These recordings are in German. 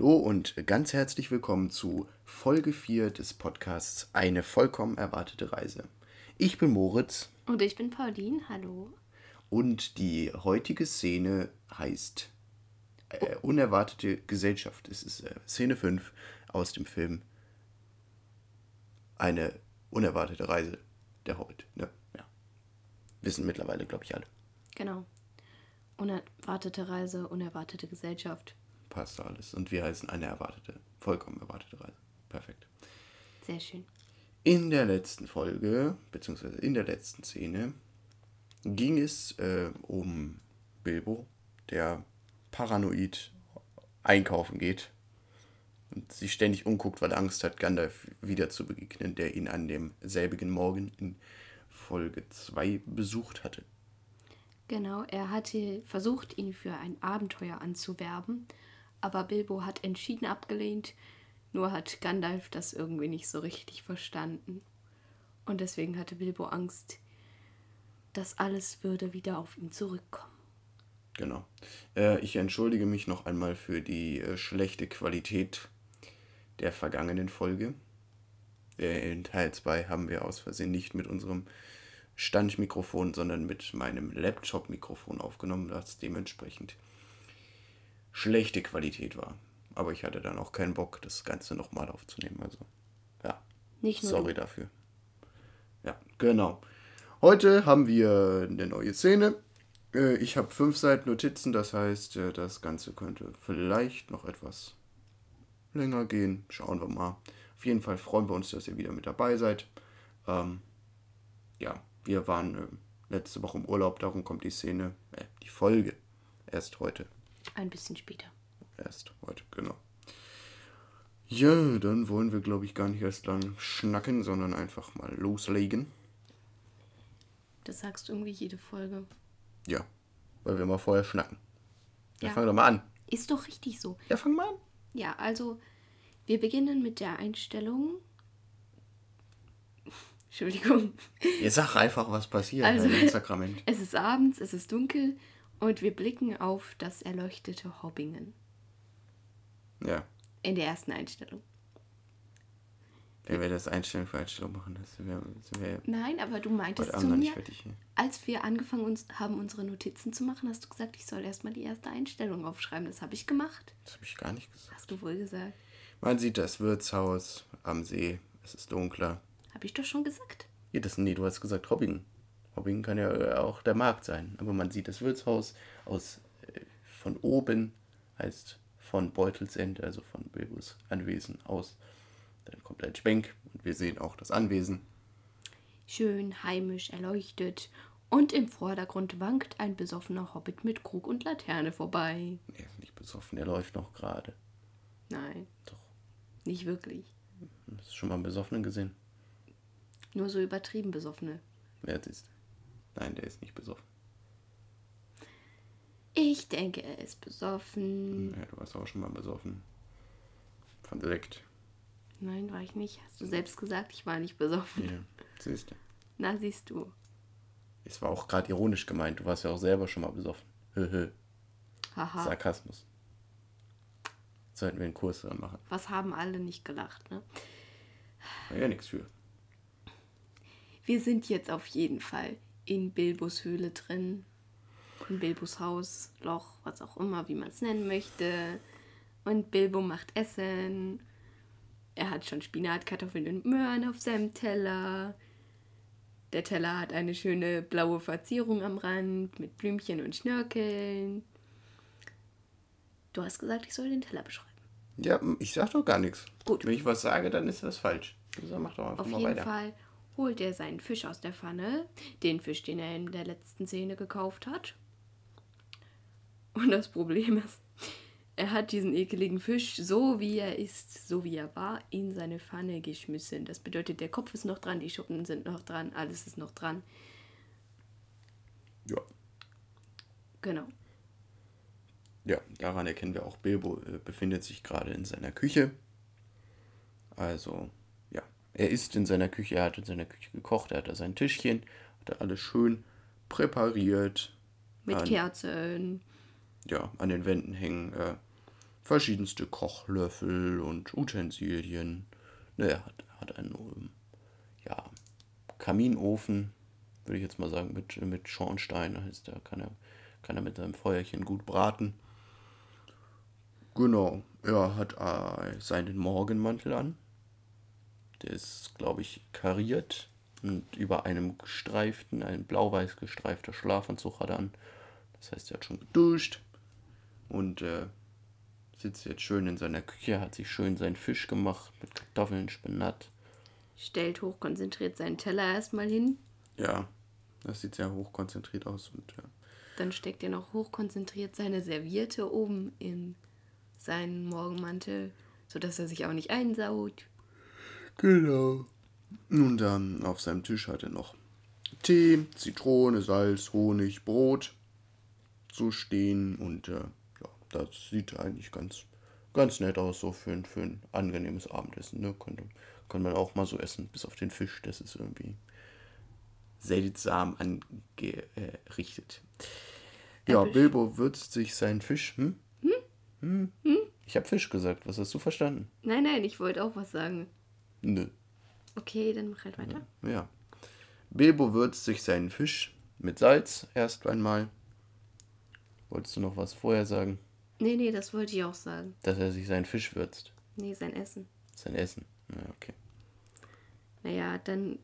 Hallo und ganz herzlich willkommen zu Folge 4 des Podcasts Eine vollkommen erwartete Reise. Ich bin Moritz. Und ich bin Pauline, hallo. Und die heutige Szene heißt äh, Unerwartete Gesellschaft. Es ist äh, Szene 5 aus dem Film Eine unerwartete Reise der Hobbit. Ne? Ja. Wissen mittlerweile, glaube ich, alle. Genau. Unerwartete Reise, unerwartete Gesellschaft. Passt alles. Und wir heißen eine erwartete, vollkommen erwartete Reise. Perfekt. Sehr schön. In der letzten Folge, beziehungsweise in der letzten Szene, ging es äh, um Bilbo, der paranoid einkaufen geht und sich ständig umguckt, weil er Angst hat, Gandalf wieder zu begegnen, der ihn an dem selbigen Morgen in Folge 2 besucht hatte. Genau, er hatte versucht, ihn für ein Abenteuer anzuwerben, aber Bilbo hat entschieden abgelehnt, nur hat Gandalf das irgendwie nicht so richtig verstanden. Und deswegen hatte Bilbo Angst, dass alles würde wieder auf ihn zurückkommen. Genau. Äh, ich entschuldige mich noch einmal für die äh, schlechte Qualität der vergangenen Folge. Äh, in Teil 2 haben wir aus Versehen nicht mit unserem Standmikrofon, sondern mit meinem Laptop-Mikrofon aufgenommen, das dementsprechend schlechte Qualität war. Aber ich hatte dann auch keinen Bock, das Ganze nochmal aufzunehmen. Also, ja. Nicht nur Sorry dafür. Ja, genau. Heute haben wir eine neue Szene. Äh, Ich habe fünf Seiten Notizen, das heißt, äh, das Ganze könnte vielleicht noch etwas länger gehen. Schauen wir mal. Auf jeden Fall freuen wir uns, dass ihr wieder mit dabei seid. Ähm, ja, wir waren äh, letzte Woche im Urlaub, darum kommt die Szene, äh, die Folge erst heute. Ein bisschen später. Erst heute, genau. Ja, dann wollen wir, glaube ich, gar nicht erst lang schnacken, sondern einfach mal loslegen. Das sagst du irgendwie jede Folge. Ja, weil wir mal vorher schnacken. Ja, Ja. fang doch mal an. Ist doch richtig so. Ja, fang mal an. Ja, also wir beginnen mit der Einstellung. Entschuldigung. Jetzt sag einfach, was passiert Also- Sakrament. Es ist abends, es ist dunkel und wir blicken auf das erleuchtete Hobbingen Ja, in der ersten Einstellung. wenn wir das Einstellung für Einstellung machen, das sind wir, sind wir Nein, aber du meintest zu mir, als wir angefangen uns, haben, unsere Notizen zu machen, hast du gesagt, ich soll erstmal die erste Einstellung aufschreiben. Das habe ich gemacht. Das habe ich gar nicht gesagt. Hast du wohl gesagt. Man sieht das Wirtshaus am See, es ist dunkler. Habe ich doch schon gesagt. Ja, das, nee, du hast gesagt Hobbingen. Hobbingen kann ja äh, auch der Markt sein. Aber man sieht das Wirtshaus aus äh, von oben, heißt von Beutelsend, also von Bilbos Anwesen aus. Dann kommt ein Schwenk und wir sehen auch das Anwesen. Schön, heimisch, erleuchtet. Und im Vordergrund wankt ein besoffener Hobbit mit Krug und Laterne vorbei. Er ist nicht besoffen, der läuft noch gerade. Nein, Doch. nicht wirklich. Hast du schon mal einen Besoffenen gesehen? Nur so übertrieben besoffene. Wer ist? Nein, der ist nicht besoffen. Ich denke, er ist besoffen. Ja, du warst auch schon mal besoffen. Von Sekt. Nein, war ich nicht. Hast du selbst gesagt, ich war nicht besoffen. Ja, siehst du. Na, siehst du. Es war auch gerade ironisch gemeint. Du warst ja auch selber schon mal besoffen. Höhö. Haha. Sarkasmus. Sollten wir einen Kurs dran machen. Was haben alle nicht gelacht, ne? War ja nichts für. Wir sind jetzt auf jeden Fall in Bilbos Höhle drin. In Bilbos Haus, Loch, was auch immer, wie man es nennen möchte. Und Bilbo macht Essen. Er hat schon Spinat, Kartoffeln und Möhren auf seinem Teller. Der Teller hat eine schöne blaue Verzierung am Rand mit Blümchen und Schnörkeln. Du hast gesagt, ich soll den Teller beschreiben. Ja, ich sag doch gar nichts. Gut. Wenn ich was sage, dann ist das falsch. Also mach doch einfach Auf mal jeden weiter. Fall holt er seinen Fisch aus der Pfanne, den Fisch, den er in der letzten Szene gekauft hat. Und das Problem ist, er hat diesen ekeligen Fisch, so wie er ist, so wie er war, in seine Pfanne geschmissen. Das bedeutet, der Kopf ist noch dran, die Schuppen sind noch dran, alles ist noch dran. Ja. Genau. ja, daran erkennen wir auch, Bilbo äh, befindet sich gerade in seiner Küche. Also, er ist in seiner Küche, er hat in seiner Küche gekocht, er hat da sein Tischchen, hat da alles schön präpariert. Mit An- Kerzen. ja, an den Wänden hängen äh, verschiedenste Kochlöffel und Utensilien. Ne, er hat, hat einen ähm, ja, Kaminofen, würde ich jetzt mal sagen, mit, mit Schornstein. Heißt, da kann er, kann er mit seinem Feuerchen gut braten. Genau, er hat äh, seinen Morgenmantel an. Der ist, glaube ich, kariert und über einem gestreiften, ein blau-weiß gestreifter Schlafanzug hat er an. Das heißt, er hat schon geduscht und äh, sitzt jetzt schön in seiner Küche, hat sich schön seinen Fisch gemacht mit Kartoffeln, Spinat. Stellt hochkonzentriert seinen Teller erstmal hin. Ja, das sieht sehr hochkonzentriert aus und ja. Dann steckt er noch hochkonzentriert seine Serviette oben in seinen Morgenmantel, sodass er sich auch nicht einsaut. Genau. Und dann auf seinem Tisch hat er noch Tee, Zitrone, Salz, Honig, Brot so stehen und äh, ja, das sieht eigentlich ganz, ganz nett aus, so für ein, für ein angenehmes Abendessen. Ne? Könnte, kann man auch mal so essen, bis auf den Fisch, das ist irgendwie seltsam angerichtet. Ja, Bilbo würzt sich seinen Fisch. Hm? Hm? Hm? Ich habe Fisch gesagt, was hast du verstanden? Nein, nein, ich wollte auch was sagen. Nö. Okay, dann mach halt weiter. Ja. Bilbo würzt sich seinen Fisch mit Salz erst einmal. Wolltest du noch was vorher sagen? Nee, nee, das wollte ich auch sagen. Dass er sich seinen Fisch würzt. Nee, sein Essen. Sein Essen. Ja, okay. Naja, dann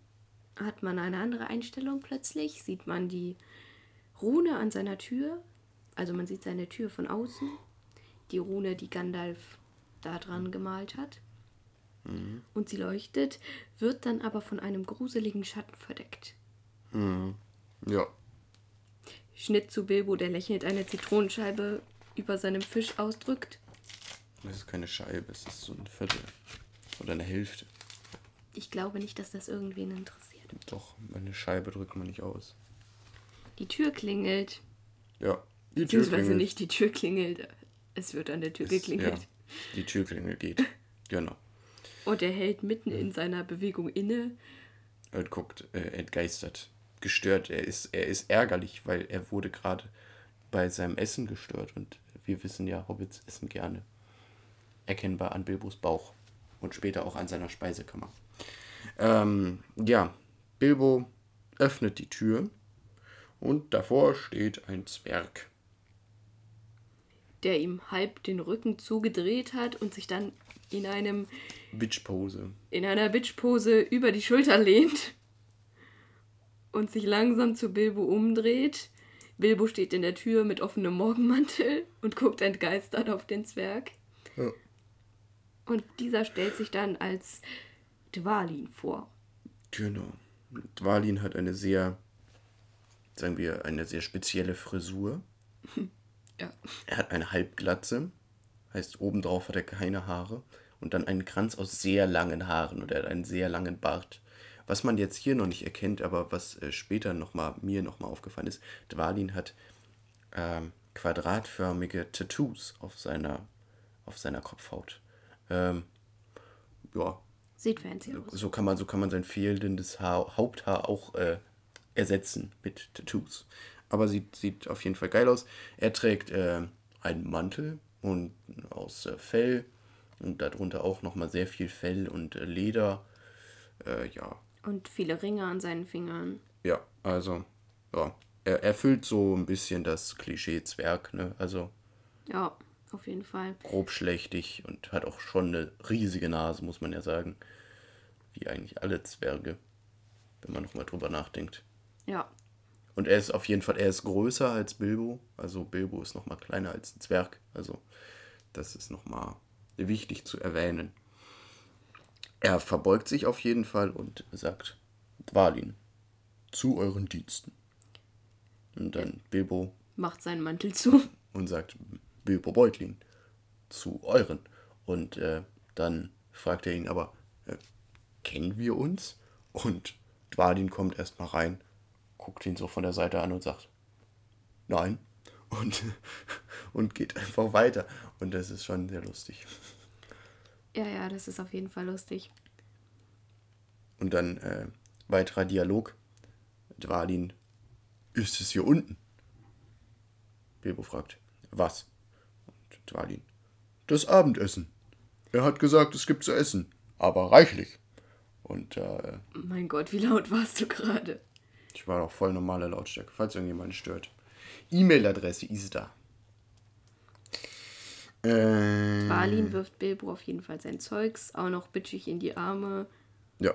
hat man eine andere Einstellung plötzlich. Sieht man die Rune an seiner Tür. Also man sieht seine Tür von außen. Die Rune, die Gandalf da dran gemalt hat. Mhm. Und sie leuchtet, wird dann aber von einem gruseligen Schatten verdeckt. Mhm. Ja. Schnitt zu Bilbo, der lächelnd eine Zitronenscheibe über seinem Fisch ausdrückt. Das ist keine Scheibe, es ist so ein Viertel. Oder eine Hälfte. Ich glaube nicht, dass das irgendwen interessiert. Doch, eine Scheibe drückt man nicht aus. Die Tür klingelt. Ja, die Tür Beziehungsweise klingelt. nicht die Tür klingelt. Es wird an der Tür Es- geklingelt. Ja, die Türklingel geht. Genau. Und er hält mitten in seiner Bewegung inne. Und guckt äh, entgeistert, gestört. Er ist, er ist ärgerlich, weil er wurde gerade bei seinem Essen gestört. Und wir wissen ja, Hobbits essen gerne. Erkennbar an Bilbos Bauch. Und später auch an seiner Speisekammer. Ähm, ja, Bilbo öffnet die Tür. Und davor steht ein Zwerg. der ihm halb den Rücken zugedreht hat und sich dann in einem Witchpose. in einer Bitchpose über die Schulter lehnt und sich langsam zu Bilbo umdreht. Bilbo steht in der Tür mit offenem Morgenmantel und guckt entgeistert auf den Zwerg. Ja. Und dieser stellt sich dann als Dwalin vor. Genau. Dwalin hat eine sehr, sagen wir, eine sehr spezielle Frisur. Ja. Er hat eine Halbglatze, heißt obendrauf hat er keine Haare und dann einen Kranz aus sehr langen Haaren und er hat einen sehr langen Bart. Was man jetzt hier noch nicht erkennt, aber was äh, später noch mal, mir nochmal aufgefallen ist, Dwalin hat ähm, quadratförmige Tattoos auf seiner, auf seiner Kopfhaut. Ähm, ja, Sieht fancy aus. so kann man, so kann man sein fehlendes Haar, Haupthaar auch äh, ersetzen mit Tattoos. Aber sieht, sieht auf jeden Fall geil aus. Er trägt äh, einen Mantel und aus äh, Fell und darunter auch nochmal sehr viel Fell und äh, Leder. Äh, ja, Und viele Ringe an seinen Fingern. ja, also, ja. Er erfüllt so ein bisschen das Klischee Zwerg, ne? Also Ja, auf jeden Fall. grobschlächtig und hat auch schon eine riesige Nase, muss man ja sagen. Wie eigentlich alle Zwerge, wenn man nochmal drüber nachdenkt. Ja, Und er ist auf jeden Fall, er ist größer als Bilbo. Also Bilbo ist nochmal kleiner als ein Zwerg. Also das ist nochmal wichtig zu erwähnen. Er verbeugt sich auf jeden Fall und sagt, Dwalin, zu euren Diensten. Und dann Bilbo macht seinen Mantel zu. und sagt, Bilbo Beutlin, zu euren. Und äh, dann fragt er ihn aber, äh, kennen wir uns? Und Dwalin kommt erstmal rein, guckt ihn so von der Seite an und sagt, nein. Und, und geht einfach weiter. Und das ist schon sehr lustig. Ja, ja, das ist auf jeden Fall lustig. Und dann äh, weiterer Dialog. Dwalin, ist es hier unten? Bilbo fragt, was? Und Dwalin, das Abendessen. Er hat gesagt, es gibt zu essen, aber reichlich. Und äh, Mein Gott, wie laut warst du gerade? Ich war auch voll normale Lautstärke, falls irgendjemand stört. E-Mail-Adresse ist da. Äh, Balin wirft Bilbo auf jeden Fall sein Zeugs auch noch bitchig in die Arme. ja.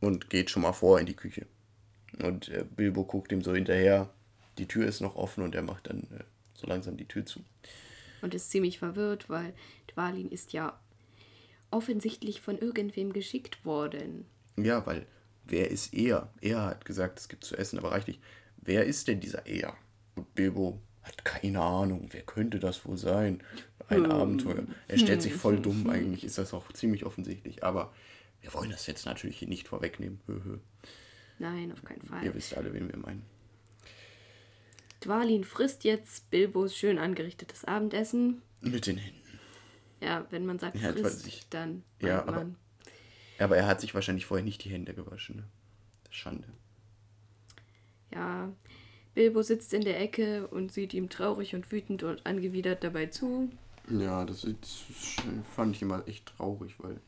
Und geht schon mal vor in die Küche. Und äh, Bilbo guckt ihm so hinterher. Die Tür ist noch offen und er macht dann äh, so langsam die Tür zu. und ist ziemlich verwirrt, weil Dwalin ist ja offensichtlich von irgendwem geschickt worden. Ja, weil wer ist er? Er hat gesagt, es gibt zu essen, aber reichlich. Wer ist denn dieser er? Und Bilbo hat keine Ahnung. Wer könnte das wohl sein? Ein Abenteuer. Er stellt sich voll dumm. Eigentlich ist das auch ziemlich offensichtlich. Aber wir wollen das jetzt natürlich hier nicht vorwegnehmen. Nein, auf keinen Fall. Ihr wisst alle, wen wir meinen. Dwalin frisst jetzt Bilbos schön angerichtetes Abendessen. Mit den Händen. Ja, wenn man sagt Ja, frisst, dann Ja, man. Aber er hat sich wahrscheinlich vorher nicht die Hände gewaschen. Ne? Das ist Schande. Ja, Bilbo sitzt in der Ecke und sieht ihm traurig und wütend und angewidert dabei zu. Ja, das, ist, das fand ich immer echt traurig, weil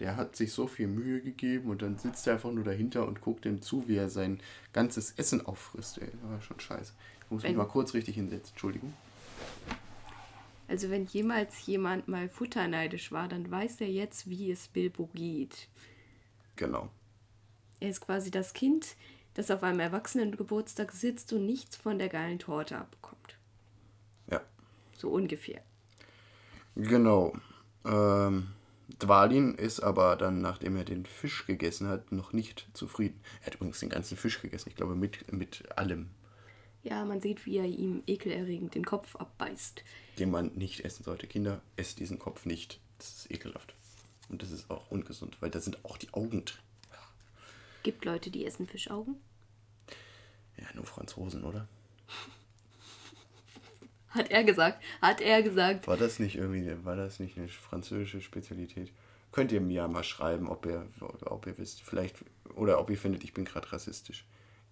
der hat sich so viel Mühe gegeben und dann sitzt er einfach nur dahinter und guckt ihm zu, wie er sein ganzes Essen auffrisst. Ey, das war schon scheiße. Ich muss mich Wenn- mal kurz richtig hinsetzen. Entschuldigung. Also wenn jemals jemand mal futterneidisch war, dann weiß er jetzt, wie es Bilbo geht. Genau. Er ist quasi das Kind, das auf einem Erwachsenengeburtstag sitzt und nichts von der geilen Torte abbekommt. Ja. So ungefähr. Genau. Ähm, Dwalin ist aber dann, nachdem er den Fisch gegessen hat, noch nicht zufrieden. Er hat übrigens den ganzen Fisch gegessen. Ich glaube, mit, mit allem, Ja, man sieht, wie er ihm ekelerregend den Kopf abbeißt. den man nicht essen sollte. Kinder, esst diesen Kopf nicht. Das ist ekelhaft. Und das ist auch ungesund, weil da sind auch die Augen drin. Gibt Leute, die essen Fischaugen? Ja, nur Franzosen, oder? Hat er gesagt. Hat er gesagt. War das nicht irgendwie, war das nicht eine französische Spezialität? Könnt ihr mir ja mal schreiben, ob ihr, ob ihr wisst, vielleicht, oder ob ihr findet, ich bin gerade rassistisch.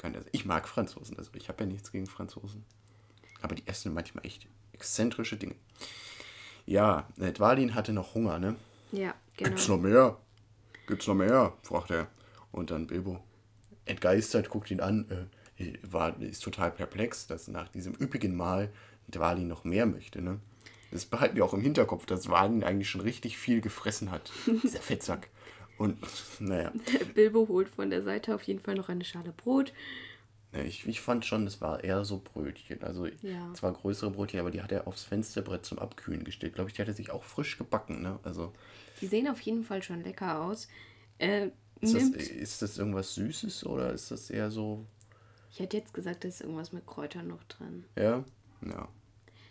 Kann das, ich mag Franzosen, also ich habe ja nichts gegen Franzosen. Aber die essen manchmal echt exzentrische Dinge. Ja, äh, Dwalin hatte noch Hunger, ne? Ja, Gibt's genau. noch mehr? Gibt's noch mehr? fragt er. Und dann Bilbo, entgeistert, guckt ihn an, äh, war, ist total perplex, dass nach diesem üppigen Mahl Dwalin noch mehr möchte. Ne? Das behalten wir auch im Hinterkopf, dass Dwalin eigentlich schon richtig viel gefressen hat. Dieser Fettsack. Und naja, Bilbo holt von der Seite auf jeden Fall noch eine Schale Brot. ich, ich fand schon, es war eher so Brötchen. Also Ja. zwar größere Brötchen, aber die hat er aufs Fensterbrett zum Abkühlen gestellt. Glaube ich, die hat er sich auch frisch gebacken. Ne? Also Die sehen auf jeden Fall schon lecker aus. Äh, ist das, ist das irgendwas Süßes oder ist das eher so ich hätte jetzt gesagt, da ist irgendwas mit Kräutern noch drin. Ja, ja.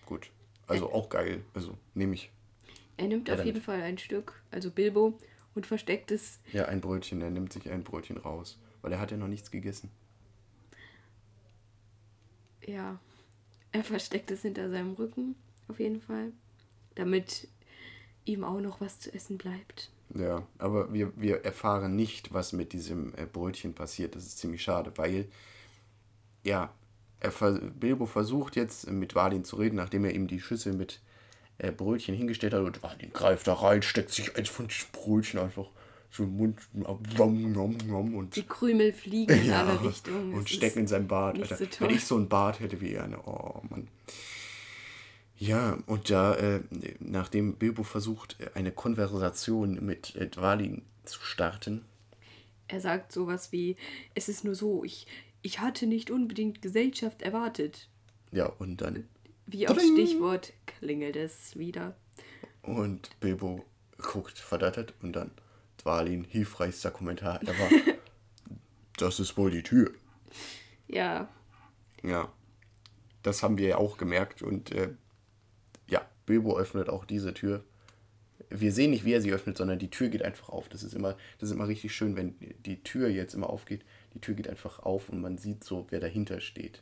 Gut. Also auch geil. Also nehme ich. Er nimmt Ja, auf jeden Fall ein Stück, also Bilbo, und versteckt es. Ja, ein Brötchen. Er nimmt sich ein Brötchen raus. Weil er hat ja noch nichts gegessen. Ja, er versteckt es hinter seinem Rücken, auf jeden Fall. Damit ihm auch noch was zu essen bleibt. Ja, aber wir, wir erfahren nicht, was mit diesem äh, Brötchen passiert. Das ist ziemlich schade, weil, ja, er, Bilbo versucht jetzt mit Valin zu reden, nachdem er ihm die Schüssel mit äh, Brötchen hingestellt hat. Und Valin greift da rein, steckt sich eins von diesen Brötchen einfach so im Mund nom, nom, nom, und Die Krümel fliegen in Ja, alle Richtungen. und stecken in seinem Bart. Alter. so. Wenn ich so einen Bart hätte wie er, ne? oh Mann. Ja, und da, äh, nachdem Bilbo versucht, äh, eine Konversation mit äh, Dwalin zu starten, Er sagt sowas wie, es ist nur so, ich, ich hatte nicht unbedingt Gesellschaft erwartet. ja, und dann, Wie auf! Stichwort klingelt es wieder. und Bilbo guckt verdattert und dann Dwalin, hilfreichster Kommentar ever. das ist wohl die Tür. Ja, Ja, das haben wir ja auch gemerkt und äh, ja, Bilbo öffnet auch diese Tür. Wir sehen nicht, wie er sie öffnet, sondern die Tür geht einfach auf. Das ist immer, das ist immer richtig schön, wenn die Tür jetzt immer aufgeht. Die Tür geht einfach auf und man sieht so, wer dahinter steht.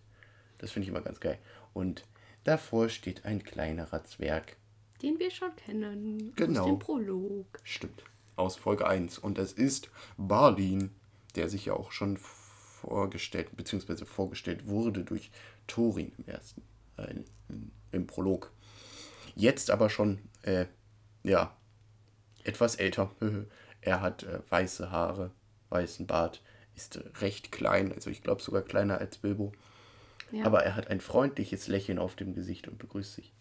Das finde ich immer ganz geil. Und davor steht ein kleinerer Zwerg. den wir schon kennen. Genau. Aus dem Prolog. Stimmt. Aus Folge 1. Und das ist Balin, der sich ja auch schon vorgestellt, beziehungsweise vorgestellt wurde durch Thorin im ersten, äh, im Prolog. Jetzt aber schon äh, Ja. Etwas älter. er hat äh, weiße Haare, weißen Bart, ist recht klein, also ich glaube sogar kleiner als Bilbo. Aber er hat ein freundliches Lächeln auf dem Gesicht und begrüßt sich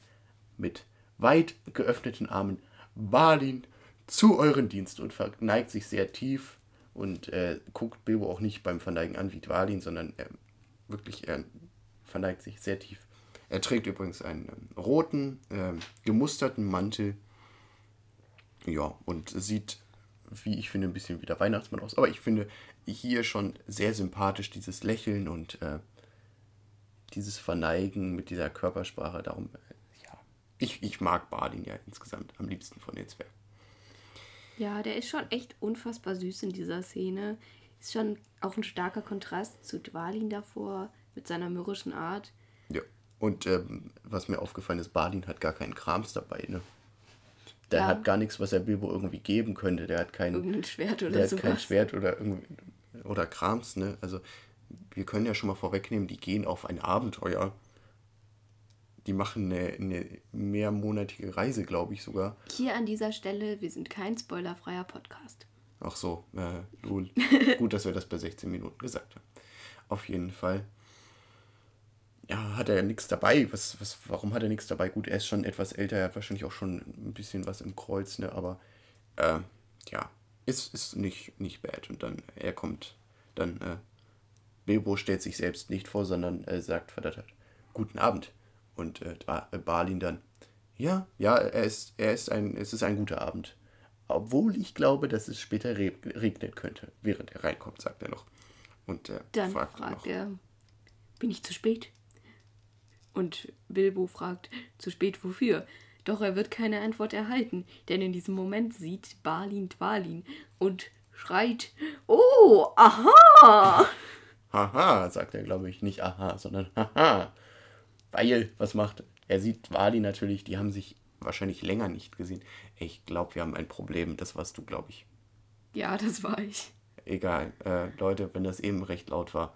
mit weit geöffneten Armen. Balin, zu euren Dienst und verneigt sich sehr tief und äh, guckt Bilbo auch nicht beim Verneigen an wie Dwalin, sondern er wirklich er verneigt sich sehr tief. Er trägt übrigens einen ähm, roten, äh, gemusterten Mantel. Ja, und sieht, wie ich finde, ein bisschen wie der Weihnachtsmann aus. Aber ich finde hier schon sehr sympathisch dieses Lächeln und äh, dieses Verneigen mit dieser Körpersprache. Darum, ja, ich, ich mag Balin ja insgesamt am liebsten von den Zwergen. Ja, der ist schon echt unfassbar süß in dieser Szene. Ist schon auch ein starker Kontrast zu Dwalin davor mit seiner mürrischen Art. Ja, und ähm, was mir aufgefallen ist, Balin hat gar keinen Krams dabei, ne? Der ja. hat gar nichts, was er Bilbo irgendwie geben könnte. Der hat kein Schwert oder Der sowas. hat kein Schwert oder irgendwie oder Krams, ne? Also wir können ja schon mal vorwegnehmen, die gehen auf ein Abenteuer die machen eine, eine mehrmonatige Reise, glaube ich sogar. Hier an dieser Stelle, wir sind kein spoilerfreier Podcast. Ach so, äh, nun, gut, dass wir das bei 16 Minuten gesagt haben. Auf jeden Fall. Ja, hat er ja nichts dabei. Was, was, warum hat er nichts dabei? Gut, er ist schon etwas älter, er hat wahrscheinlich auch schon ein bisschen was im Kreuz, ne? Aber äh, ja, ist, ist nicht, nicht bad. Und dann, er kommt, dann, äh, Bilbo stellt sich selbst nicht vor, sondern äh, sagt verdattert, guten Abend. Und äh, äh, Balin dann, ja, ja, er ist, er ist ein, es ist ein guter Abend. Obwohl ich glaube, dass es später re regnen könnte, während er reinkommt, sagt er noch. Und äh, dann fragt, fragt er, bin ich zu spät? Und Bilbo fragt, zu spät wofür? Doch er wird keine Antwort erhalten, denn in diesem Moment sieht Balin Dwalin und schreit, oh, aha! Haha, sagt er, glaube ich, nicht aha, sondern haha. Weil, was macht er? sieht Wali natürlich, die haben sich wahrscheinlich länger nicht gesehen. Ich glaube, wir haben ein Problem. Das warst du, glaube ich. Ja, das war ich. Egal. Äh, Leute, wenn das eben recht laut war,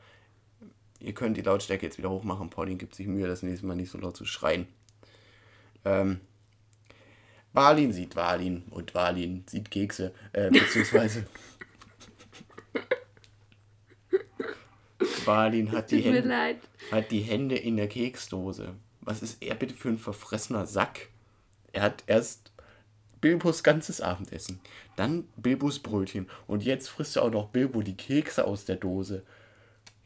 ihr könnt die Lautstärke jetzt wieder hochmachen. Pauline gibt sich Mühe, das nächste Mal nicht so laut zu schreien. Ähm, Balin sieht Walin und Walin sieht Kekse, äh, beziehungsweise Balin hat die, Hände, hat die Hände in der Keksdose. Was ist er bitte für ein verfressener Sack? Er hat erst Bilbos ganzes Abendessen, dann Bilbos Brötchen und jetzt frisst er auch noch Bilbo die Kekse aus der Dose.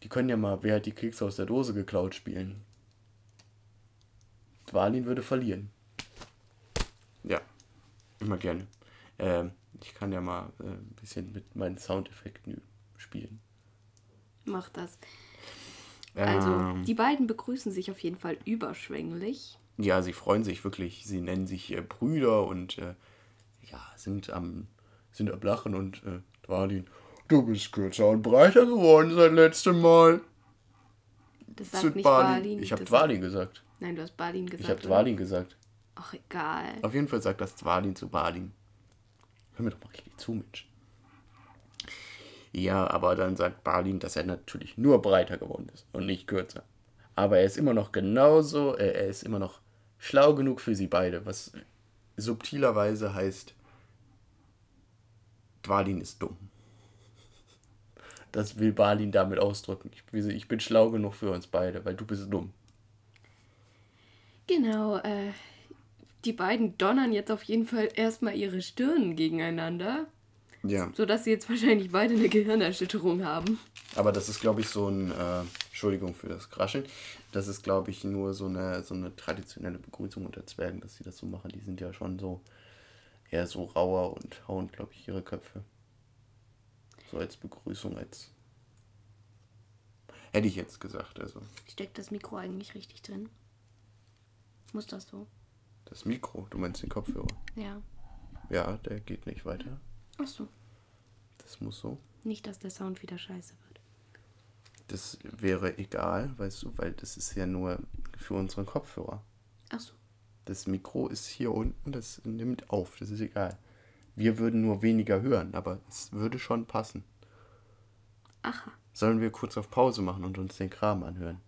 Die können ja mal, wer hat die Kekse aus der Dose geklaut, spielen. Dwalin würde verlieren. Ja, immer gerne. Ähm, ich kann ja mal äh, ein bisschen mit meinen Soundeffekten spielen macht das. Also, ähm, die beiden begrüßen sich auf jeden Fall überschwänglich. Ja, sie freuen sich wirklich. Sie nennen sich äh, Brüder und äh, ja, sind am, sind am Lachen und äh, Dwalin, du bist kürzer und breiter geworden seit letztem Mal. Das sagt nicht Balin. Balin. Ich habe Dwalin gesagt. Nein, du hast Balin gesagt. Ich habe Dwalin gesagt. Ach, egal. Auf jeden Fall sagt das Dwalin zu Balin. Hör mir doch mal richtig zu, Mensch. Ja, aber dann sagt Balin, dass er natürlich nur breiter geworden ist und nicht kürzer. Aber er ist immer noch genauso, äh, er ist immer noch schlau genug für sie beide, was subtilerweise heißt, Dwalin ist dumm. Das will Balin damit ausdrücken. Ich, ich bin schlau genug für uns beide, weil du bist dumm. Genau, äh, die beiden donnern jetzt auf jeden Fall erstmal ihre Stirnen gegeneinander. Ja. Sodass sie jetzt wahrscheinlich beide eine Gehirnerschütterung haben. Aber das ist, glaube ich, so ein, äh, Entschuldigung für das Krascheln, das ist, glaube ich, nur so eine, so eine traditionelle Begrüßung unter Zwergen, dass sie das so machen. Die sind ja schon so eher so rauer und hauen, glaube ich, ihre Köpfe. So als Begrüßung, als. Hätte ich jetzt gesagt, also. Steckt das Mikro eigentlich richtig drin? Muss das so? Das Mikro, du meinst den Kopfhörer? Ja. Ja, der geht nicht weiter. Ach so. Das muss so. Nicht, dass der Sound wieder scheiße wird. Das wäre egal, weißt du, weil das ist ja nur für unseren Kopfhörer. Ach so. Das Mikro ist hier unten, das nimmt auf, das ist egal. Wir würden nur weniger hören, aber es würde schon passen. Aha. Sollen wir kurz auf Pause machen und uns den Kram anhören?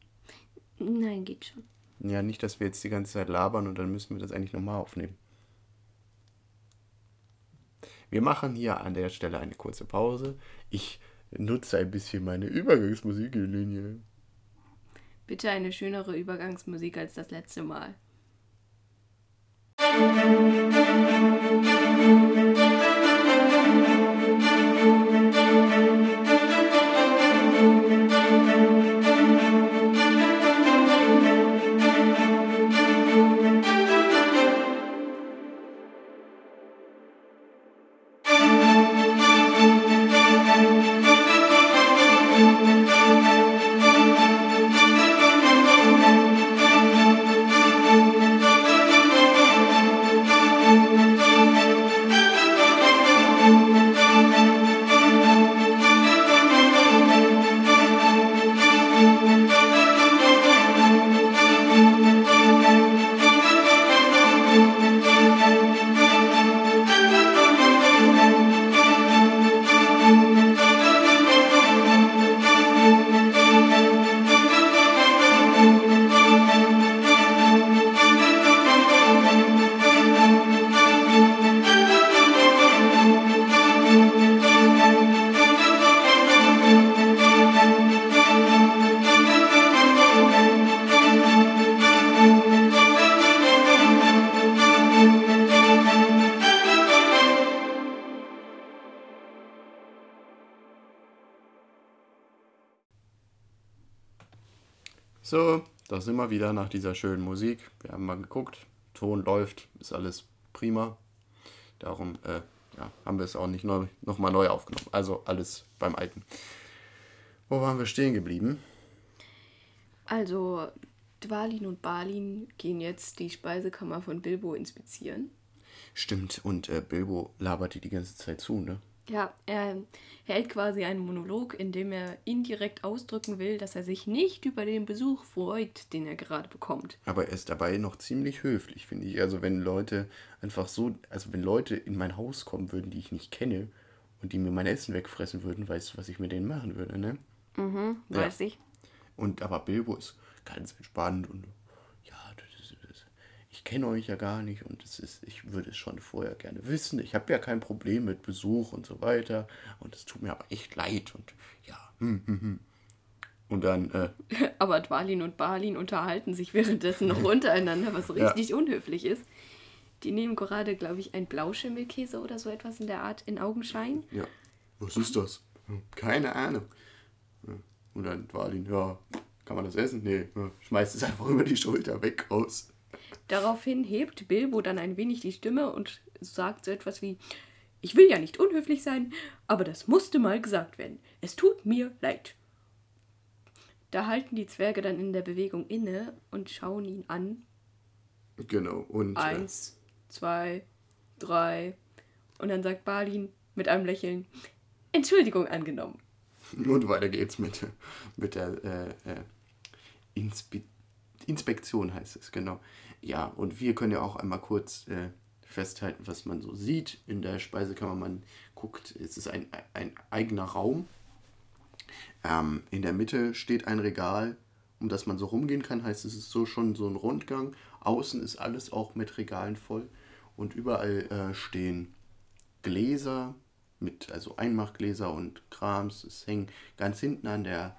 Nein, geht schon. Ja, nicht, dass wir jetzt die ganze Zeit labern und dann müssen wir das eigentlich nochmal aufnehmen. Wir machen hier an der Stelle eine kurze Pause. Ich nutze ein bisschen meine Übergangsmusiklinie. Bitte eine schönere Übergangsmusik als das letzte Mal. So, wir wieder nach dieser schönen Musik. Wir haben mal geguckt, Ton läuft, ist alles prima. Darum äh, ja, haben wir es auch nicht neu, nochmal neu aufgenommen. Also alles beim Alten. Wo waren wir stehen geblieben? Also, Dwalin und Balin gehen jetzt die Speisekammer von Bilbo inspizieren. Stimmt, und äh, Bilbo labert die die ganze Zeit zu, ne? Ja, er hält quasi einen Monolog, in dem er indirekt ausdrücken will, dass er sich nicht über den Besuch freut, den er gerade bekommt. Aber er ist dabei noch ziemlich höflich, finde ich. Also wenn Leute einfach so, also wenn Leute in mein Haus kommen würden, die ich nicht kenne und die mir mein Essen wegfressen würden, weißt du, was ich mit denen machen würde, ne? Mhm, Ja. weiß ich. Und aber Bilbo ist ganz entspannt und ja, das ist, das, ich kenne euch ja gar nicht und es ist, ich würde es schon vorher gerne wissen. Ich habe ja kein Problem mit Besuch und so weiter und es tut mir aber echt leid und ja. Hm, hm, hm. Und dann, äh, Aber Dwalin und Balin unterhalten sich währenddessen noch untereinander, was Ja. richtig unhöflich ist. Die nehmen gerade, glaube ich, ein Blauschimmelkäse oder so etwas in der Art in Augenschein. ja, was ist das? Keine Ahnung. Ja. Und dann Dwalin, ja, kann man das essen? Nee, ja, schmeißt es einfach über die Schulter weg aus. Daraufhin hebt Bilbo dann ein wenig die Stimme und sagt so etwas wie: Ich will ja nicht unhöflich sein, aber das musste mal gesagt werden. Es tut mir leid. Da halten die Zwerge dann in der Bewegung inne und schauen ihn an. Genau, und äh, Eins, zwei, drei. Und dann sagt Balin mit einem Lächeln: Entschuldigung angenommen. Und weiter geht's mit, mit der äh, äh, Inspe Inspektion, heißt es, genau. Ja, und wir können ja auch einmal kurz äh, festhalten, was man so sieht in der Speisekammer. Man guckt, es ist ein, ein eigener Raum. Ähm, in der Mitte steht ein Regal, um das man so rumgehen kann. Heißt, es ist so schon so ein Rundgang. Außen ist alles auch mit Regalen voll. Und überall äh, stehen Gläser mit, also Einmachgläser und Krams. Es hängen ganz hinten an der,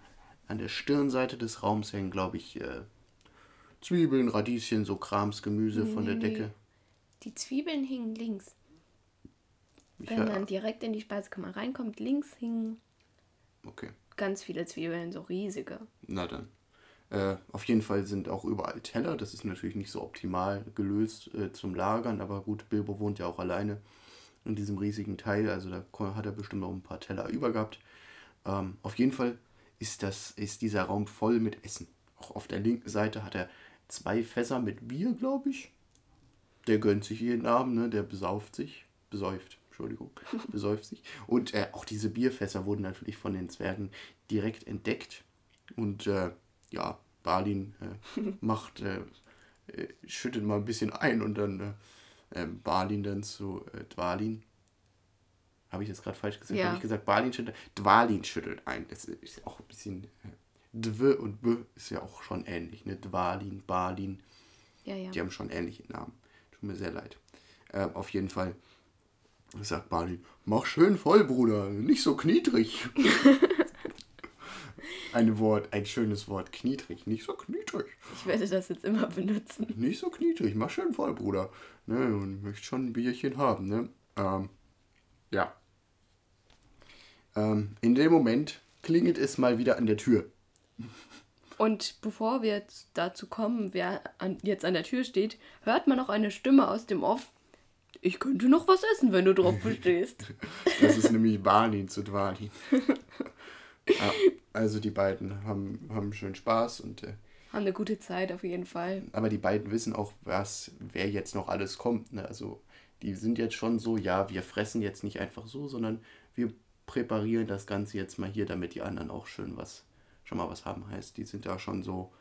an der Stirnseite des Raums hängen, glaube ich, äh, Zwiebeln, Radieschen, so Krams, Gemüse von der Nee, nee, Decke. Die Zwiebeln hingen links. Ich, Wenn man direkt in die Speisekammer reinkommt, links hingen okay, ganz viele Zwiebeln, so riesige. na dann. Äh, auf jeden Fall sind auch überall Teller. Das ist natürlich nicht so optimal gelöst äh, zum Lagern, aber gut, Bilbo wohnt ja auch alleine in diesem riesigen Teil, also da hat er bestimmt noch ein paar Teller über gehabt. Ähm, auf jeden Fall ist, das, ist dieser Raum voll mit Essen. Auch auf der linken Seite hat er zwei Fässer mit Bier, glaube ich. Der gönnt sich jeden Abend, ne? der besauft sich. Besäuft, Entschuldigung, besäuft sich. Und äh, auch diese Bierfässer wurden natürlich von den Zwergen direkt entdeckt. Und äh, ja, Balin äh, macht, äh, äh, schüttet mal ein bisschen ein und dann äh, ähm, Balin dann zu äh, Dwalin. Habe ich das gerade falsch gesagt? Ja. Habe ich gesagt, Balin schüttelt? Dwalin schüttelt ein. Das ist auch ein bisschen. Dw und B ist ja auch schon ähnlich. Ne? Dwalin, Balin. Ja, ja. Die haben schon ähnliche Namen. Tut mir sehr leid. Äh, auf jeden Fall Sagt Balin, mach schön voll, Bruder, nicht so knietrig. ein Wort, ein schönes Wort, knietrig, nicht so knietrig. Ich werde das jetzt immer benutzen. Nicht so knietrig, mach schön voll, Bruder. Ne, und möchte schon ein Bierchen haben, ne? Ähm, ja. Ähm, in dem Moment klingelt es mal wieder an der Tür. Und bevor wir dazu kommen, wer an, jetzt an der Tür steht, hört man noch eine Stimme aus dem Off. Ich könnte noch was essen, wenn du drauf bestehst. Das ist nämlich Balin zu Dwalin. ja, also die beiden haben, haben schön Spaß und äh, Haben eine gute Zeit auf jeden Fall. aber die beiden wissen auch, was, wer jetzt noch alles kommt. Ne? Also die sind jetzt schon so, ja, wir fressen jetzt nicht einfach so, sondern wir präparieren das Ganze jetzt mal hier, damit die anderen auch schön was, schon mal was haben. Heißt, die sind da schon so,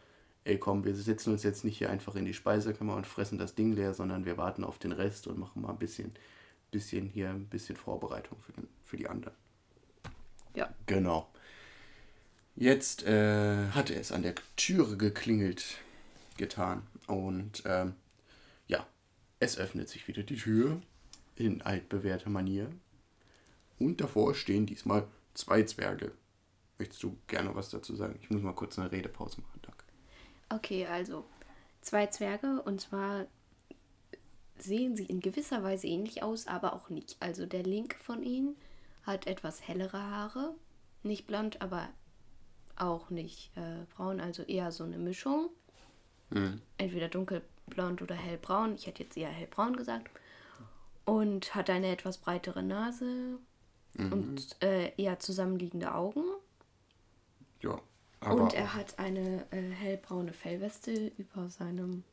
ey komm, wir setzen uns jetzt nicht hier einfach in die Speisekammer und fressen das Ding leer, sondern wir warten auf den Rest und machen mal ein bisschen, bisschen hier, ein bisschen Vorbereitung für, den, für die anderen. Ja. Genau. Jetzt äh, hatte es an der Türe geklingelt getan. Und ähm, ja, es öffnet sich wieder die Tür in altbewährter Manier. Und davor stehen diesmal zwei Zwerge. Möchtest du gerne was dazu sagen? Ich muss mal kurz eine Redepause machen, danke. Okay, also zwei Zwerge und zwar sehen sie in gewisser Weise ähnlich aus, aber auch nicht. Also der linke von ihnen hat etwas hellere Haare, nicht blond, aber auch nicht äh, braun, also eher so eine Mischung. Entweder dunkelblond oder hellbraun. Ich hätte jetzt eher hellbraun gesagt. Und hat eine etwas breitere Nase und äh, eher zusammenliegende Augen. Ja, aber Und er hat eine äh, hellbraune Fellweste über seinem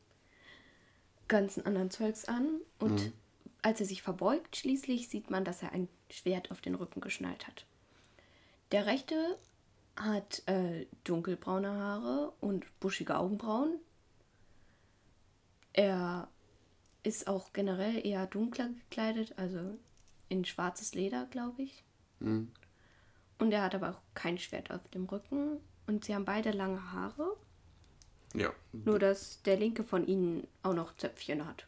ganzen anderen Zeugs an. Und als er sich verbeugt, schließlich sieht man, dass er ein Schwert auf den Rücken geschnallt hat. Der rechte hat äh, dunkelbraune Haare und buschige Augenbrauen. Er ist auch generell eher dunkler gekleidet, also in schwarzes Leder, glaube ich. Und er hat aber auch kein Schwert auf dem Rücken. Und sie haben beide lange Haare. ja, Nur, dass der linke von ihnen auch noch Zöpfchen hat.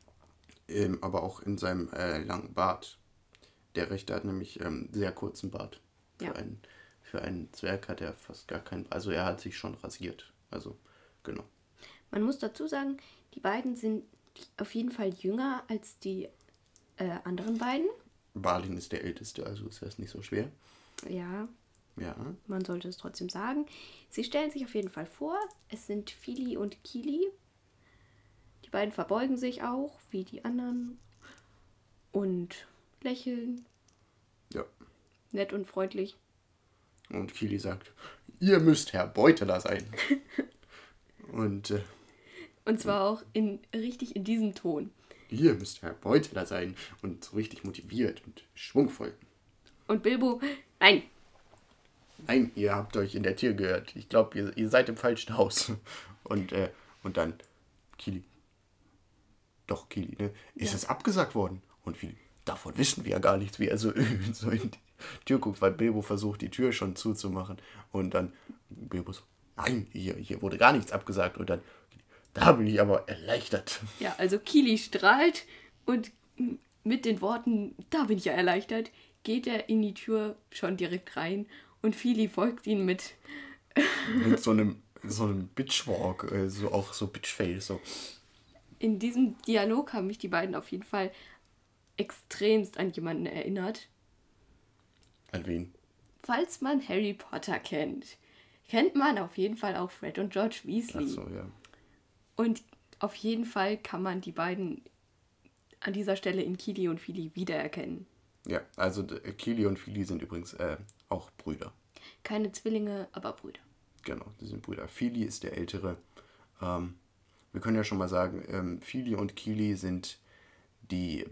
ähm, aber auch in seinem äh, langen Bart. Der rechte hat nämlich ähm, sehr kurzen Bart. Für, Ja. einen, für einen Zwerg hat er fast gar keinen. Also er hat sich schon rasiert. Also, genau. Man muss dazu sagen, die beiden sind auf jeden Fall jünger als die äh, anderen beiden. Balin ist der Älteste, also ist das nicht so schwer. Ja, Ja. man sollte es trotzdem sagen. Sie stellen sich auf jeden Fall vor. Es sind Fili und Kili. Die beiden verbeugen sich auch, wie die anderen. Und lächeln, Ja. nett und freundlich. Und Kili sagt, ihr müsst Herr Beuteler sein. Und äh, Und zwar auch in, richtig in diesem Ton. ihr müsst Herr Beuteler sein. Und so richtig motiviert und schwungvoll. Und Bilbo, nein, Nein, ihr habt euch in der Tür gehört. Ich glaube, ihr, ihr seid im falschen Haus. Und, äh, und dann Kili. Doch, Kili, ne? Ist Ja. es abgesagt worden? Und Kili, davon wissen wir ja gar nichts, wie er so, so in die Tür guckt, weil Bilbo versucht, die Tür schon zuzumachen. Und dann Bilbo so, nein, hier, hier wurde gar nichts abgesagt. Und dann, da bin ich aber erleichtert. Ja, also Kili strahlt und mit den Worten, da bin ich ja erleichtert, geht er in die Tür schon direkt rein und Fili folgt ihm mit. Mit so einem, so einem Bitchwalk, äh, so auch so Bitchface, so. In diesem Dialog haben mich die beiden auf jeden Fall extremst an jemanden erinnert. An wen? Falls man Harry Potter kennt, kennt man auf jeden Fall auch Fred und George Ach Weasley. so, ja. Und auf jeden Fall kann man die beiden an dieser Stelle in Kili und Fili wiedererkennen. Ja, also d- Kili und Fili sind übrigens äh, auch Brüder. Keine Zwillinge, aber Brüder. Genau, die sind Brüder. Fili ist der Ältere. Ähm, wir können ja schon mal sagen, ähm, Fili und Kili sind die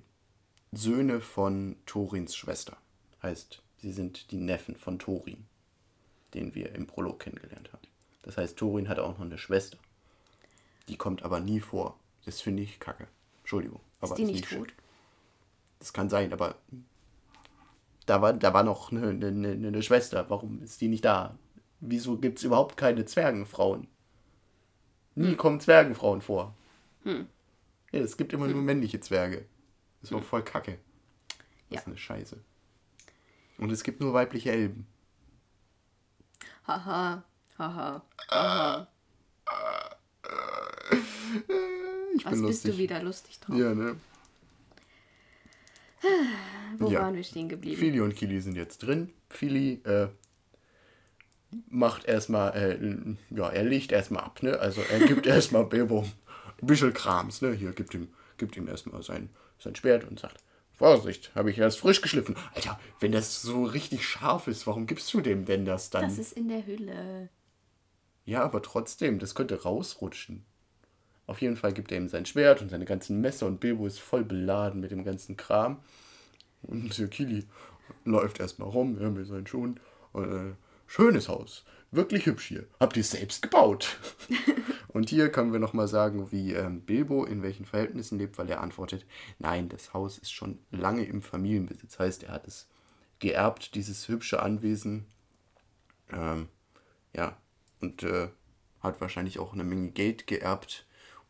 Söhne von Thorins Schwester. Heißt, sie sind die Neffen von Thorin, den wir im Prolog kennengelernt haben. Das heißt, Thorin hat auch noch eine Schwester. Die kommt aber nie vor. Das finde ich kacke. Entschuldigung. Aber Ist die nicht schön. tot? Das kann sein, aber da war, da war noch eine, eine, eine, Schwester. Warum ist die nicht da? Wieso gibt es überhaupt keine Zwergenfrauen? Nie kommen Zwergenfrauen vor. Ja, es gibt immer nur männliche Zwerge. Das ist doch voll kacke. Das Ja. ist eine Scheiße. Und es gibt nur weibliche Elben. Haha, haha, haha. Ich Was bin bist lustig. du wieder lustig drauf? Ja, ne? Wo Ja. waren wir stehen geblieben? Fili und Kili sind jetzt drin. Fili äh, macht erstmal, äh, ja, er legt erstmal ab, ne? Also er gibt erstmal Bilbo ein bisschen Krams, ne? Hier gibt ihm, gibt ihm erstmal sein, sein Schwert und sagt, Vorsicht, habe ich erst frisch geschliffen. Alter, wenn das so richtig scharf ist, warum gibst du dem denn das dann? Das ist in der Hülle. Ja, aber trotzdem, das könnte rausrutschen. Auf jeden Fall gibt er ihm sein Schwert und seine ganzen Messer und Bilbo ist voll beladen mit dem ganzen Kram. Und der Kili läuft erstmal rum ja, mit seinen Schuhen. Und, äh, schönes Haus. Wirklich hübsch hier. Habt ihr es selbst gebaut? und hier können wir nochmal sagen, wie ähm, Bilbo in welchen Verhältnissen lebt, weil er antwortet, nein, das Haus ist schon lange im Familienbesitz. Heißt, er hat es geerbt, dieses hübsche Anwesen. Ähm, ja, und äh, hat wahrscheinlich auch eine Menge Geld geerbt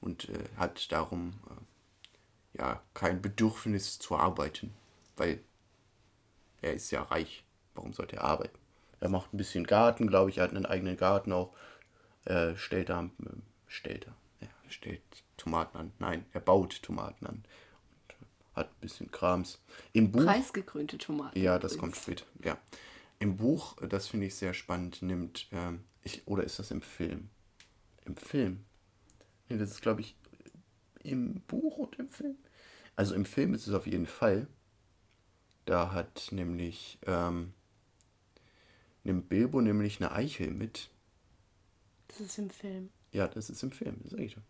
und äh, hat darum äh, ja kein Bedürfnis zu arbeiten, weil er ist ja reich. Warum sollte er arbeiten? Er macht ein bisschen Garten, glaube ich, er hat einen eigenen Garten auch. Äh, stellt da, äh, stellt er, ja, stellt Tomaten an. Nein, er baut Tomaten an und äh, hat ein bisschen Krams. Im Buch Preisgekrönte Tomaten. ja, das kommt übrigens. später. Ja. Im Buch, äh, das finde ich sehr spannend, nimmt, ähm, ich, oder ist das im Film? Im Film? Nee, das ist, glaube ich, im Buch und im Film. Also im Film ist es auf jeden Fall. Da hat nämlich, ähm, nimmt Bilbo nämlich eine Eichel mit. Das ist im Film. Ja, das ist im Film, das ich doch.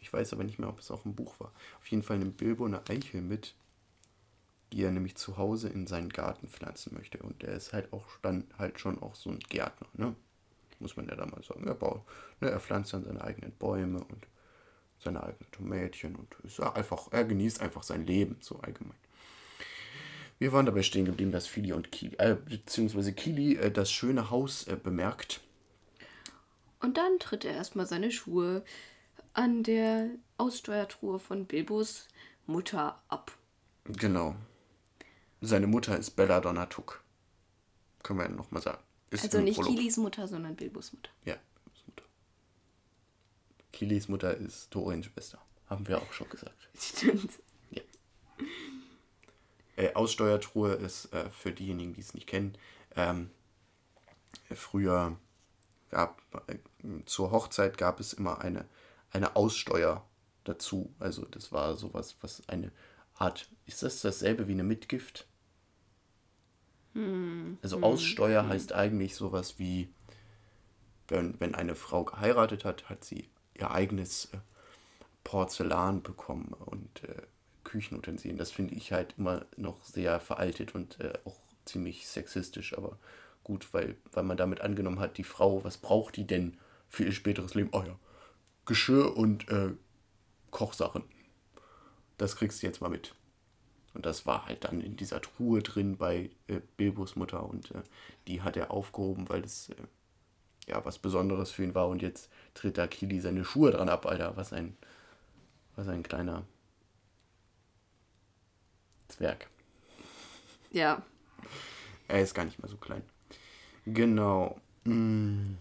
Ich weiß aber nicht mehr, ob es auch im Buch war. Auf jeden Fall nimmt Bilbo eine Eichel mit, die er nämlich zu Hause in seinen Garten pflanzen möchte. Und er ist halt auch dann halt schon auch so ein Gärtner, ne? Muss man ja da mal sagen. Er baut, ne? Er pflanzt dann seine eigenen Bäume und seine eigenen Tomätchen und ist einfach, er genießt einfach sein Leben, so allgemein. Wir waren dabei stehen geblieben, dass Fili und Kili, äh, beziehungsweise Kili äh, das schöne Haus äh, bemerkt. Und dann tritt er erstmal seine Schuhe an der Aussteuertruhe von Bilbos Mutter ab. Genau. Seine Mutter ist Belladonna Tuck. Können wir ja nochmal sagen. Ist Also nicht Prolog. Kilis Mutter, sondern Bilbos Mutter. Ja. Kilis Mutter ist Torins Schwester. Haben wir auch schon gesagt. Stimmt. Äh, Aussteuertruhe ist äh, für diejenigen, die es nicht kennen. Ähm, früher gab äh, zur Hochzeit gab es immer eine, eine Aussteuer dazu. Also das war sowas, was eine Art. Ist das dasselbe wie eine Mitgift? Also Aussteuer heißt eigentlich sowas wie, wenn, wenn eine Frau geheiratet hat, hat sie ihr eigenes äh, Porzellan bekommen und äh, Küchenutensilien. Das finde ich halt immer noch sehr veraltet und äh, auch ziemlich sexistisch, aber gut, weil, weil man damit angenommen hat, die Frau, was braucht die denn für ihr späteres Leben? Oh ja, Geschirr und äh, Kochsachen. Das kriegst du jetzt mal mit. Und das war halt dann in dieser Truhe drin bei äh, Bilbos Mutter und äh, die hat er aufgehoben, weil äh, ja was Besonderes für ihn war. Und jetzt tritt da Kili seine Schuhe dran ab, Alter. Was ein, was ein kleiner Zwerg. Ja. Er ist gar nicht mehr so klein. Genau. Mm,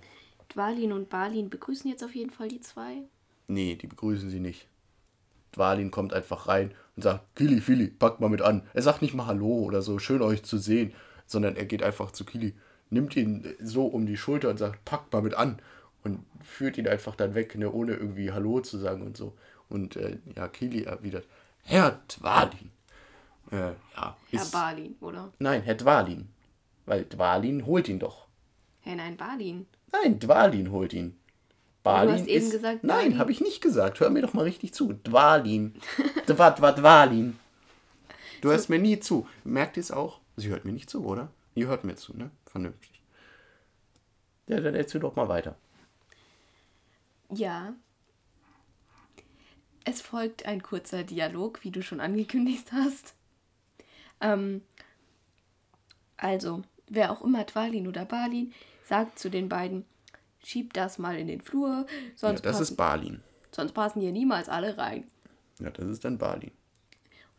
Dwalin und Balin begrüßen jetzt auf jeden Fall die zwei. nee, die begrüßen sie nicht. Dwalin kommt einfach rein und sagt, Kili, Fili, packt mal mit an. Er sagt nicht mal Hallo oder so, schön euch zu sehen, sondern er geht einfach zu Kili, nimmt ihn so um die Schulter und sagt, packt mal mit an und führt ihn einfach dann weg, ne, ohne irgendwie Hallo zu sagen und so. Und äh, ja, Kili erwidert, Herr Dwalin. Äh, ja, Herr Balin, oder? nein, Herr Dwalin. Weil Dwalin holt ihn doch. Hä, nein, Balin. Nein, Dwalin holt ihn. Balin hast eben ist, gesagt, Nein, habe ich nicht gesagt. Hör mir doch mal richtig zu. Dwalin. Dwa, dwa, Dwalin. Du hörst mir nie zu. Merkt ihr es auch? Sie hört mir nicht zu, oder? Ihr hört mir zu, ne? Vernünftig. Ja, dann erzähl doch mal weiter. Ja. Es folgt ein kurzer Dialog, wie du schon angekündigt hast. Ähm, also, wer auch immer Dwalin oder Balin sagt zu den beiden, schieb das mal in den Flur, Ja, sonst, das passen, ist Balin. sonst passen hier niemals alle rein. Ja, das ist dann Balin.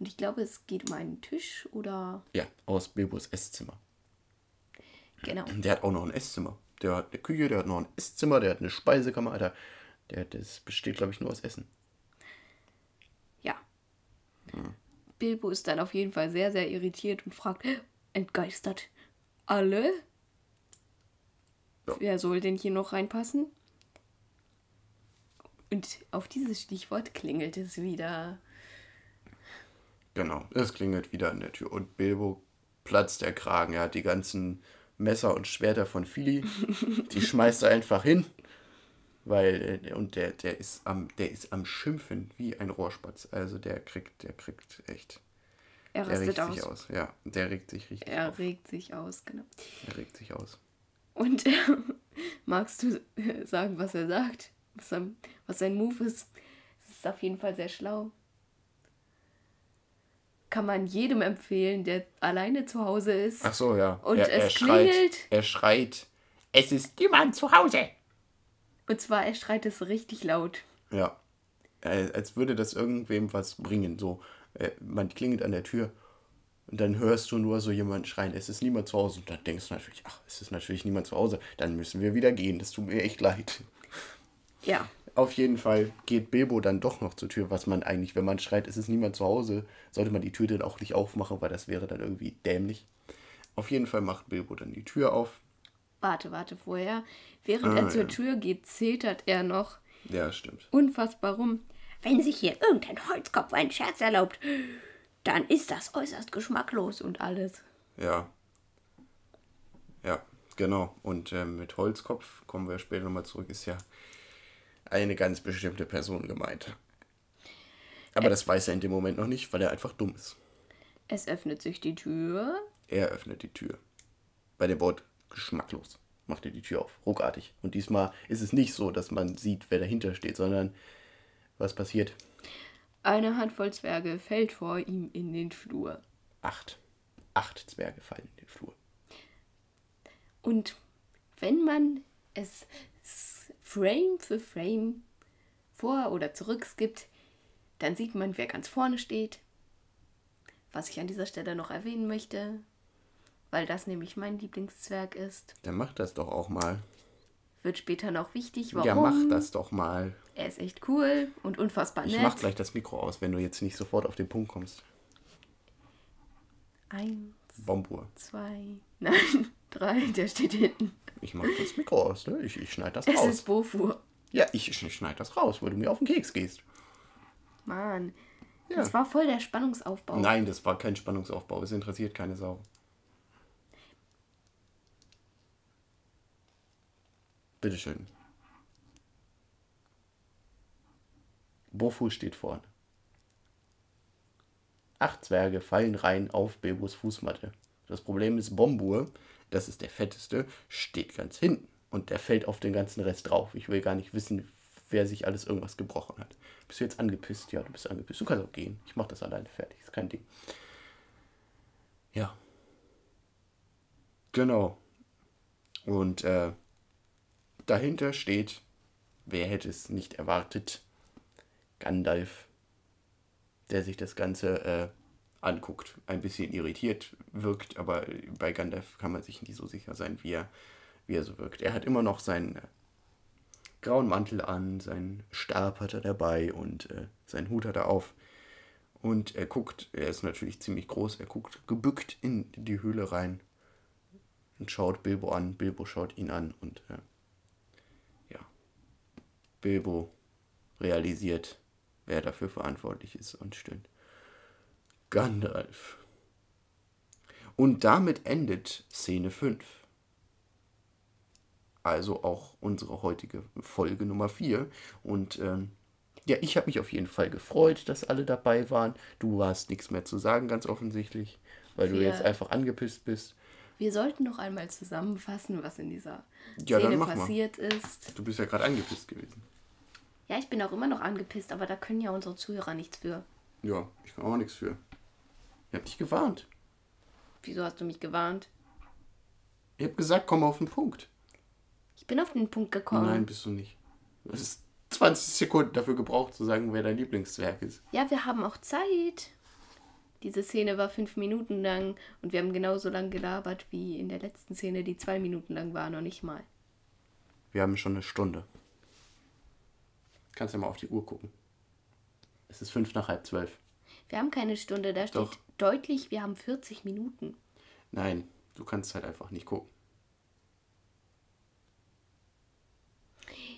Und ich glaube, es geht um einen Tisch oder. Ja, aus Bilbos Esszimmer. Genau. Der hat auch noch ein Esszimmer. Der hat eine Küche, der hat noch ein Esszimmer, der hat eine Speisekammer, Alter. Der, das besteht, glaube ich, nur aus Essen. Ja. Bilbo ist dann auf jeden Fall sehr, sehr irritiert und fragt, entgeistert, alle? Ja. Wer soll denn hier noch reinpassen? Und auf dieses Stichwort klingelt es wieder. Genau, es klingelt wieder an der Tür. Und Bilbo platzt der Kragen. Er hat die ganzen Messer und Schwerter von Fili. Die schmeißt er einfach hin. Weil, äh, und der, der ist am, der ist am Schimpfen wie ein Rohrspatz. Also der kriegt, der kriegt echt. Er Der rastet regt aus. sich aus. Ja, der regt sich richtig Er auf. regt sich aus, genau. Er regt sich aus. Und magst du äh, sagen, was er sagt? Was sein, was sein Move ist? Es ist auf jeden Fall sehr schlau. Kann man jedem empfehlen, der alleine zu Hause ist. Ach so, ja. Und er, es er schreit. klingelt. Er schreit. Es ist niemand zu Hause. Und zwar, er schreit es richtig laut. Ja. Als würde das irgendwem was bringen. So, äh, man klingelt an der Tür und dann hörst du nur so jemanden schreien, es ist niemand zu Hause. Und dann denkst du natürlich, ach, es ist natürlich niemand zu Hause. Dann müssen wir wieder gehen. Das tut mir echt leid. Ja. Auf jeden Fall geht Bilbo dann doch noch zur Tür, was man eigentlich, wenn man schreit, es ist niemand zu Hause, sollte man die Tür dann auch nicht aufmachen, weil das wäre dann irgendwie dämlich. Auf jeden Fall macht Bilbo dann die Tür auf. Warte, warte, vorher. Während Ah, er zur ja. Tür geht, zetert er noch. Ja, stimmt. Unfassbar rum. Wenn sich hier irgendein Holzkopf einen Scherz erlaubt, dann ist das äußerst geschmacklos und alles. Ja. Ja, genau. Und ähm, mit Holzkopf, kommen wir später nochmal zurück, ist ja eine ganz bestimmte Person gemeint. Aber das weiß er in dem Moment noch nicht, weil er einfach dumm ist. Es öffnet sich die Tür. Er öffnet die Tür. Bei dem Wort geschmacklos macht er die Tür auf, ruckartig. Und diesmal ist es nicht so, dass man sieht, wer dahinter steht, sondern was passiert? Eine Handvoll Zwerge fällt vor ihm in den Flur. Acht. Acht Zwerge fallen in den Flur. Und wenn man es Frame für Frame vor- oder zurück skippt, dann sieht man, wer ganz vorne steht. Was ich an dieser Stelle noch erwähnen möchte, weil das nämlich mein Lieblingszwerg ist. Dann mach das doch auch mal. Wird später noch wichtig, warum. Ja, mach das doch mal. Er ist echt cool und unfassbar Ich nett. mach gleich das Mikro aus, wenn du jetzt nicht sofort auf den Punkt kommst. Eins, Bombur. zwei, nein, drei, der steht hinten. Ich mach das Mikro aus, ne? Ich, ich schneide das Es raus. ist Bofur. Ja, ich, ich schneide das raus, weil du mir auf den Keks gehst. Mann, Ja. das war voll der Spannungsaufbau. Nein, das war kein Spannungsaufbau. Es interessiert keine Sau. Bitteschön. Bofu steht vorne. Acht Zwerge fallen rein auf Bilbos Fußmatte. Das Problem ist, Bombur, das ist der fetteste, steht ganz hinten. Und der fällt auf den ganzen Rest drauf. Ich will gar nicht wissen, wer sich alles irgendwas gebrochen hat. Bist du jetzt angepisst? Ja, du bist angepisst. Du kannst auch gehen. Ich mach das alleine fertig. Ist kein Ding. Ja. Genau. Und äh, dahinter steht, wer hätte es nicht erwartet, Gandalf, der sich das Ganze äh, anguckt. Ein bisschen irritiert wirkt, aber bei Gandalf kann man sich nicht so sicher sein, wie er, wie er so wirkt. Er hat immer noch seinen äh, grauen Mantel an, seinen Stab hat er dabei und äh, seinen Hut hat er auf. Und er guckt, er ist natürlich ziemlich groß, er guckt gebückt in die Höhle rein und schaut Bilbo an. Bilbo schaut ihn an und äh, ja, Bilbo realisiert, wer dafür verantwortlich ist und stöhnt. Gandalf. Und damit endet Szene 5. Also auch unsere heutige Folge Nummer 4. Und ähm, ja, ich habe mich auf jeden Fall gefreut, dass alle dabei waren. Du hast nichts mehr zu sagen, ganz offensichtlich, weil du Wir- jetzt einfach angepisst bist. Wir sollten noch einmal zusammenfassen, was in dieser Ja, Szene mach mal. passiert ist. Du bist ja gerade angepisst gewesen. Ja, ich bin auch immer noch angepisst, aber da können ja unsere Zuhörer nichts für. Ja, ich kann auch nichts für. Ich hab dich gewarnt. Wieso hast du mich gewarnt? Ich hab gesagt, komm auf den Punkt. Ich bin auf den Punkt gekommen. Nein, bist du nicht. Du hast 20 Sekunden dafür gebraucht, zu sagen, wer dein Lieblingswerk ist. Ja, wir haben auch Zeit. Diese Szene war fünf Minuten lang und wir haben genauso lang gelabert wie in der letzten Szene, die zwei Minuten lang war, noch nicht mal. Wir haben schon eine Stunde. Kannst ja mal auf die Uhr gucken. Es ist fünf nach halb zwölf. Wir haben keine Stunde, da steht Doch. deutlich, wir haben 40 Minuten. Nein, du kannst halt einfach nicht gucken.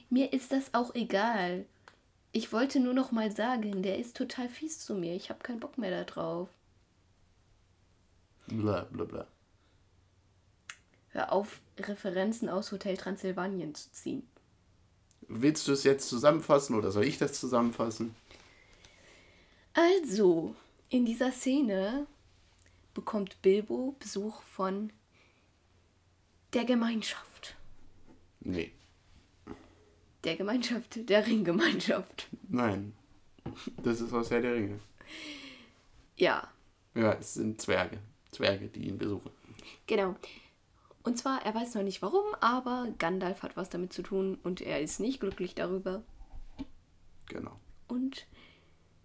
Mir ist das auch egal. Ich wollte nur noch mal sagen, der ist total fies zu mir. Ich habe keinen Bock mehr da drauf. Bla bla bla. Hör auf, Referenzen aus Hotel Transsilvanien zu ziehen. Willst du es jetzt zusammenfassen oder soll ich das zusammenfassen? Also, in dieser Szene bekommt Bilbo Besuch von der Gemeinschaft. Nee. Der Gemeinschaft, der Ringgemeinschaft. Nein. Das ist aus Herr der Ringe. Ja, Ja, es sind Zwerge. Zwerge, die ihn besuchen. genau. Und zwar, er weiß noch nicht warum, aber Gandalf hat was damit zu tun und er ist nicht glücklich darüber. Genau. Und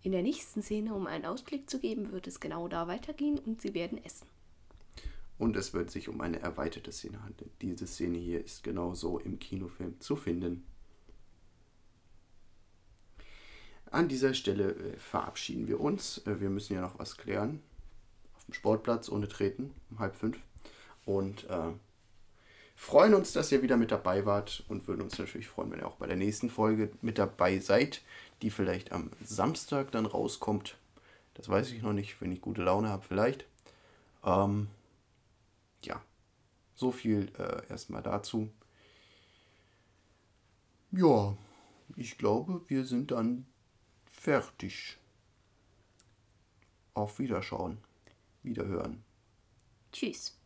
in der nächsten Szene, um einen Ausblick zu geben, wird es genau da weitergehen und sie werden essen. Und es wird sich um eine erweiterte Szene handeln. Diese Szene hier ist genauso im Kinofilm zu finden. An dieser Stelle äh, verabschieden wir uns. Äh, wir müssen ja noch was klären. Auf dem Sportplatz ohne Treten um halb fünf. Und äh, freuen uns, dass ihr wieder mit dabei wart und würden uns natürlich freuen, wenn ihr auch bei der nächsten Folge mit dabei seid, die vielleicht am Samstag dann rauskommt. Das weiß ich noch nicht, wenn ich gute Laune habe, vielleicht. Ähm, ja, so viel äh, erstmal dazu. Ja, ich glaube, wir sind dann fertig. Auf Wiederschauen, Wiederhören. Tschüss.